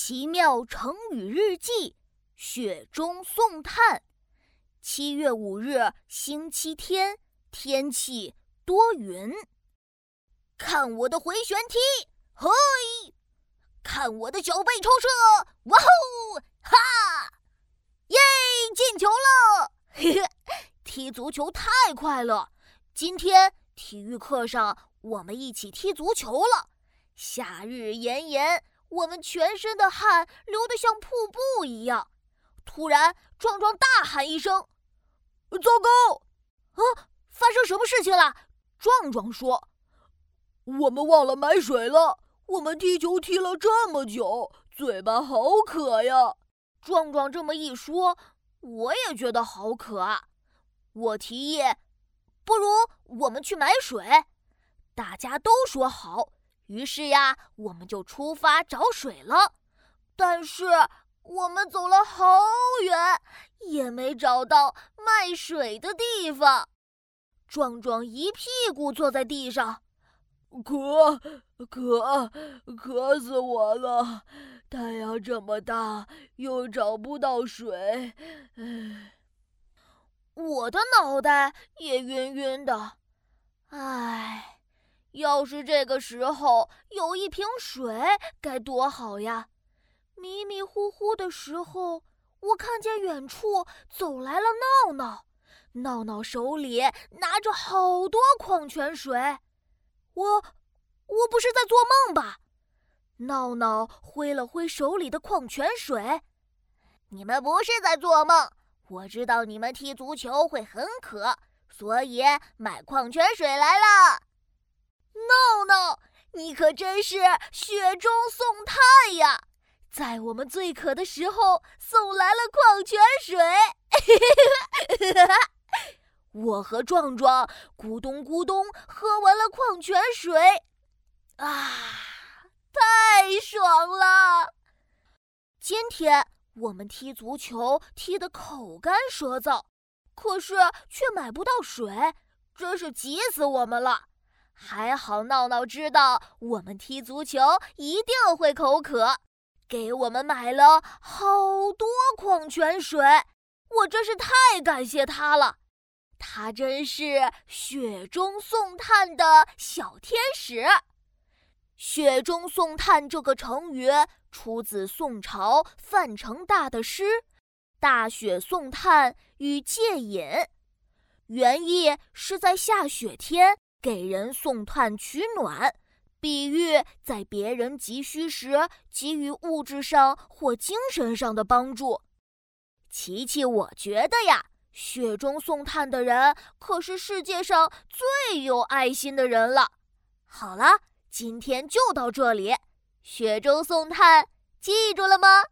奇妙成语日记：雪中送炭。七月五日，星期天，天气多云。看我的回旋踢，嘿！看我的脚背抽射，哇吼！哈！耶！进球了！嘿嘿，踢足球太快了。今天体育课上，我们一起踢足球了。夏日炎炎。我们全身的汗流得像瀑布一样。突然，壮壮大喊一声：“糟糕！啊，发生什么事情了？”壮壮说：“我们忘了买水了。我们踢球踢了这么久，嘴巴好渴呀。”壮壮这么一说，我也觉得好渴啊。我提议：“不如我们去买水。”大家都说好。于是呀，我们就出发找水了。但是我们走了好远，也没找到卖水的地方。壮壮一屁股坐在地上，渴，渴，渴死我了！太阳这么大，又找不到水，唉，我的脑袋也晕晕的，唉。要是这个时候有一瓶水该多好呀！迷迷糊糊的时候，我看见远处走来了闹闹，闹闹手里拿着好多矿泉水。我，我不是在做梦吧？闹闹挥了挥手里的矿泉水。你们不是在做梦，我知道你们踢足球会很渴，所以买矿泉水来了。闹闹，你可真是雪中送炭呀！在我们最渴的时候送来了矿泉水。我和壮壮咕咚咕咚喝完了矿泉水，啊，太爽了！今天我们踢足球踢得口干舌燥，可是却买不到水，真是急死我们了。还好闹闹知道我们踢足球一定会口渴，给我们买了好多矿泉水，我真是太感谢他了，他真是雪中送炭的小天使。雪中送炭这个成语出自宋朝范成大的诗《大雪送炭与借饮》，原意是在下雪天。给人送炭取暖，比喻在别人急需时给予物质上或精神上的帮助。琪琪，我觉得呀，雪中送炭的人可是世界上最有爱心的人了。好了，今天就到这里。雪中送炭，记住了吗？